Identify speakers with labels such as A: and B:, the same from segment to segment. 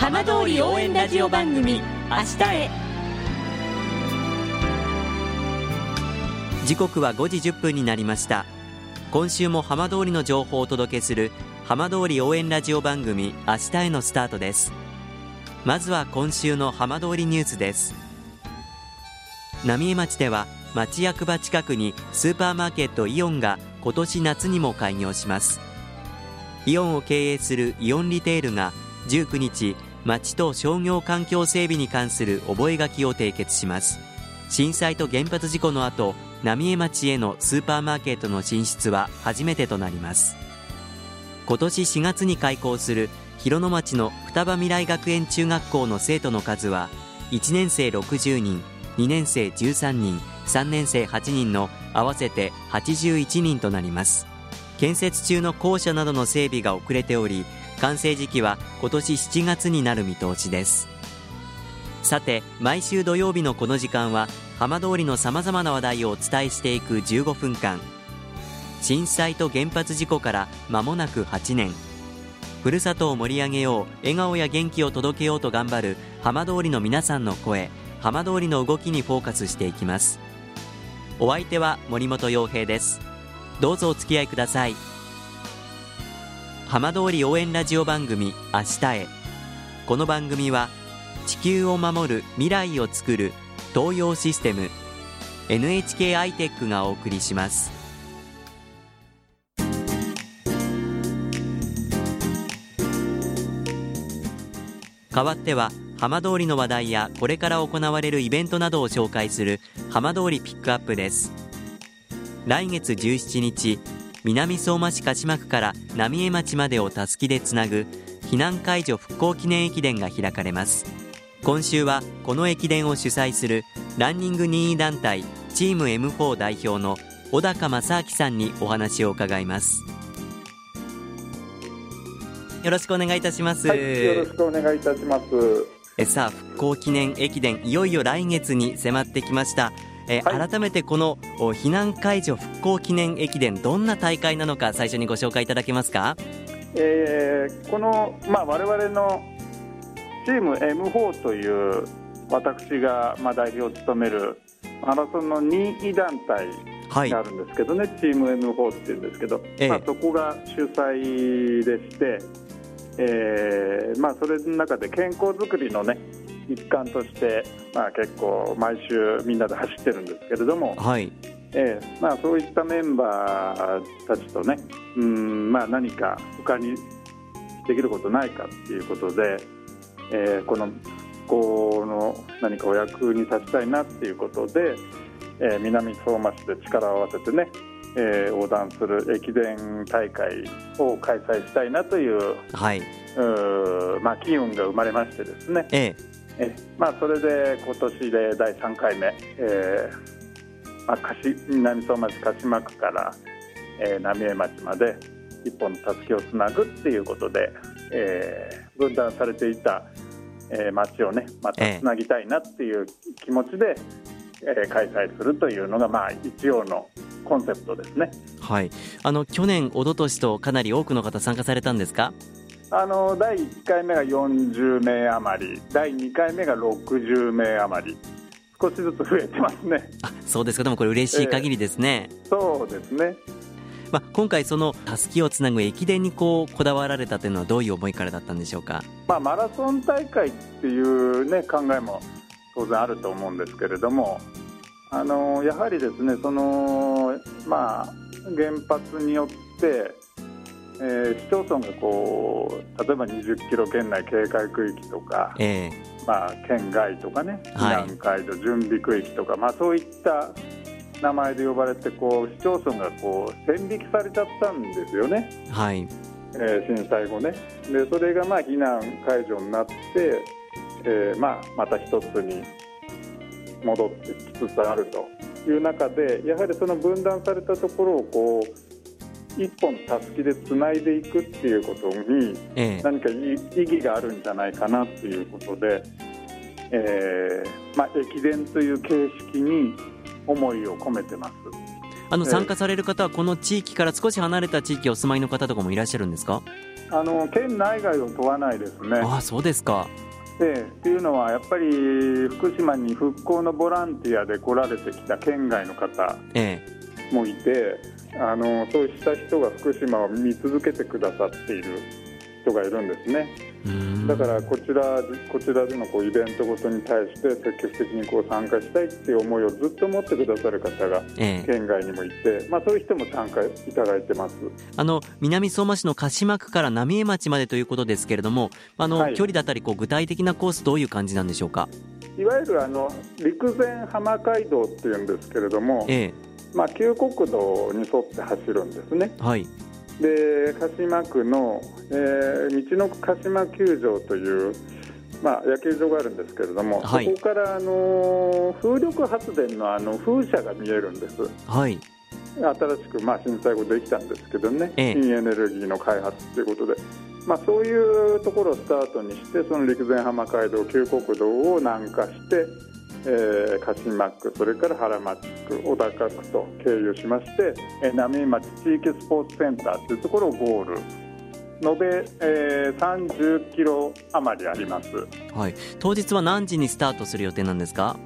A: 浜通り応援ラジオ番組明日へ。
B: 時刻は5時1分になりました。今週も浜通りの情報をお届けする浜通り応援ラジオ番組明日へのスタートです。まずは今週の浜通りニュースです。浪江町では町役場近くにスーパーマーケットイオンが今年夏にも開業します。イオンを経営するイオンリテールが19日町と商業環境整備に関する覚書を締結します。震災と原発事故の後浪江町へのスーパーマーケットの進出は初めてとなります。今年4月に開校する広野町の双葉未来学園中学校の生徒の数は1年生60人2年生13人3年生8人の合わせて81人となります。建設中の校舎などの整備が遅れており完成時期は今年7月になる見通しです。さて毎週土曜日のこの時間は浜通りのさまざまな話題をお伝えしていく15分間。震災と原発事故から間もなく8年。ふるさとを盛り上げよう笑顔や元気を届けようと頑張る浜通りの皆さんの声浜通りの動きにフォーカスしていきます。お相手は森本洋平です。どうぞお付き合いください。浜通り応援ラジオ番組明日へ。この番組は地球を守る未来をつくる東洋システム NHK アイテックがお送りします。代わっては浜通りの話題やこれから行われるイベントなどを紹介する浜通りピックアップです。来月17日南相馬市鹿島区から浪江町までをたすきでつなぐ避難解除復興記念駅伝が開かれます。今週はこの駅伝を主催するランニング任意団体チーム M4 代表の小高正明さんにお話を伺います。よろしくお願いいたします、
C: はい、よろしくお願いいたします。
B: えさあ復興記念駅伝いよいよ来月に迫ってきましたえはい、改めてこの避難解除復興記念駅伝どんな大会なのか最初にご紹介いただけますか、
C: えー、この、まあ、我々のチーム M4 という私が、まあ、代表を務めるマラソンの任意団体があるんですけどね、はい、チーム M4 っていうんですけど、ええ、まあ、そこが主催でして、えーまあ、それの中で健康づくりのね一環として、まあ、結構毎週みんなで走ってるんですけれども、
B: はい。
C: えーまあ、そういったメンバーたちとねうん、まあ、何か他にできることないかっていうことで、えー、このこの何かお役に立ちたいなっていうことで、えー、南相馬市で力を合わせてね、えー、横断する駅伝大会を開催したいなという,、
B: はい、
C: うまあ、機運が生まれましてですね、
B: ええ
C: えまあ、それで今年で第3回目、えーまあ、南相馬市鹿島区から、えー、浪江町まで一本のたすきをつなぐっていうことで、えー、分断されていた、えー、町をねまたつなぎたいなっていう気持ちで、えー、開催するというのが、まあ、一応のコンセプトですね。
B: はい、あの去年、一昨年とかなり多くの方参加されたんですか？
C: あの第1回目が40名余り第2回目が60名余り少しずつ増えてますね。
B: あそうですか。でもこれ嬉しい限りですね、
C: えー、そうですね。
B: まあ、今回、そのたすきをつなぐ駅伝にこうこだわられたというのはどういう思いからだったんでしょうか、
C: まあ、マラソン大会っていう、ね、考えも当然あると思うんですけれどもあのやはりですねその、まあ、原発によってえー、市町村がこう例えば20キロ圏内警戒区域とか、
B: えー、
C: まあ、県外とかね避難解除、準備区域とか、まあ、そういった名前で呼ばれてこう市町村がこう線引きされちゃったんですよね、
B: はい。
C: えー、震災後ね。でそれがまあ避難解除になって、えーまあ、また一つに戻ってきつつあるという中でやはりその分断されたところをこう一本たすきでつないでいくっていうことに何か意義があるんじゃないかなっていうことで、えーまあ、駅伝という形式に思いを込めてます。
B: あの参加される方はこの地域から少し離れた地域お住まいの方とかもいらっしゃるんですか？
C: あの県内外を問わないですね。
B: ああそうですか。
C: ええ。っていうのはやっぱり福島に復興のボランティアで来られてきた県外の方
B: え
C: もいてあのそうした人が福島を見続けてくださっている人がいるんですね。だからこちらこちらでのこうイベントごとに対して積極的にこう参加したいっていう思いをずっと持ってくださる方が
B: ええ。
C: 県外にもいて、まあ、そういう人も参加いただいてます。
B: あの南相馬市の鹿島区から浪江町までということですけれどもあの、
C: はい。
B: 距離だったりこう具体的なコースどういう感じなんでしょうか？
C: いわゆるあの陸前浜街道っていうんですけれども、
B: え
C: まあ、旧国道に沿って走るんですね。
B: えはい。
C: で鹿島区の、えー道の鹿島球場という、まあ、野球場があるんですけれども、
B: はい。
C: そこから、あのー風力発電のあの風車が見えるんです。
B: はい。
C: 新しく、まあ、震災後できたんですけどね、
B: ええ。
C: 新エネルギーの開発ということで、まあ、そういうところをスタートにしてその陸前浜街道旧国道を南下して、えー鹿島区それから原町区小高区と経由しまして、えー浪江町地域スポーツセンターというところをゴール。延べ、えー30キロ余りあります。
B: はい。当日は何時にスタートする予定なんですか？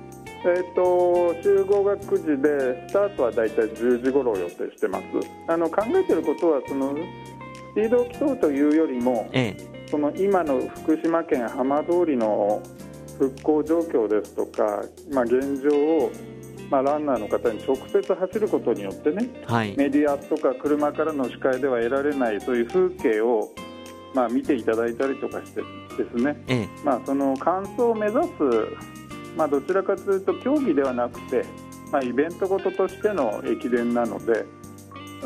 C: えー、と集合が9時でスタートはだいたい10時頃を予定してます。あの考えていることはそのスピードを競うというよりも
B: ええ。
C: その今の福島県浜通りの復興状況ですとか、まあ、現状を、まあ、ランナーの方に直接走ることによってね
B: はい。
C: メディアとか車からの視界では得られないそういう風景を、まあ、見ていただいたりとかしてですね。
B: ええ。
C: まあ、その完走を目指す、まあ、どちらかというと競技ではなくて、まあ、イベントごととしての駅伝なので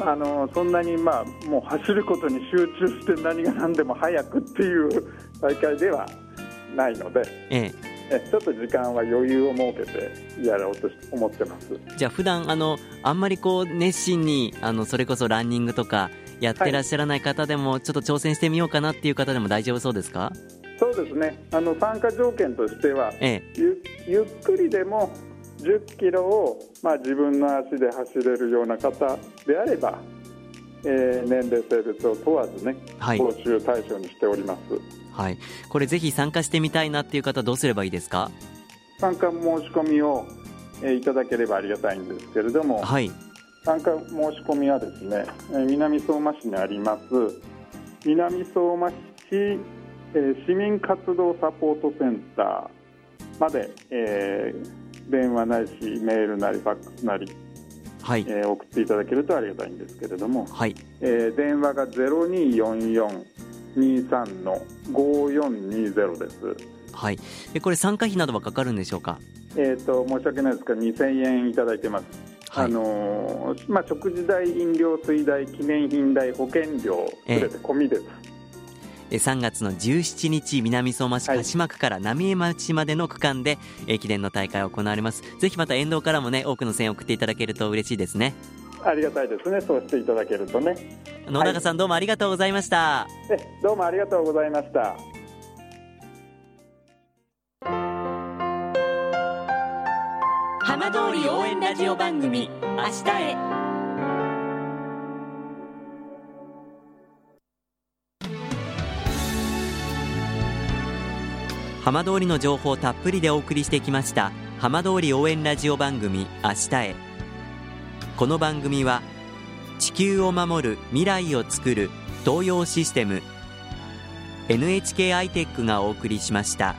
C: あのそんなに、まあ、もう走ることに集中して何が何でも早くっていう大会ではないので
B: え
C: え。ちょっと時間は余裕を設けてやろうと思ってます。
B: えじゃあ普段あのあんまりこう熱心にあのそれこそランニングとかやってらっしゃらない方でも、ちょっと挑戦してみようかなっていう方でも大丈夫そうですか？
C: そうですね。あの参加条件としては
B: ええ。
C: ゆゆっくりでも10キロを、まあ、自分の足で走れるような方であれば、えー年齢性別を問わずね、
B: はい。
C: 報酬対象にしております
B: はい。これぜひ参加してみたいなっていう方どうすればいいですか？
C: 参加申し込みを、えーいただければありがたいんですけれども
B: はい。
C: 参加申し込みはですね、えー南相馬市にあります南相馬市、えー市民活動サポートセンターまで、えー電話ないしメールなりファックスなり
B: はい。
C: えー送っていただけるとありがたいんですけれども、
B: はい。
C: えー電話が024423の5420です。
B: はい。でこれ参加費などはかかるんでしょうか？
C: えー、と申し訳ないですが2000円いただいてます、
B: はい。
C: あのーまあ、食事代、飲料水代、記念品代、保険料
B: ええ。
C: すべて込みです、
B: え3月の17日南相馬市
C: はい。
B: 鹿島区から浪江町までの区間で駅伝の大会が行われます。ぜひまた沿道からもね多くの声援を送っていただけると嬉しいですね
C: ありがたいですね、そうしていただけるとね。
B: 野中さんどうもありがとうございました、
C: えどうもありがとうございました。
A: 浜通り応援ラジオ番組「明日へ」
B: 浜通りの情報をたっぷりでお送りしてきました浜通り応援ラジオ番組明日へこの番組は地球を守る未来をつくる東洋システム NHK アイテックがお送りしました。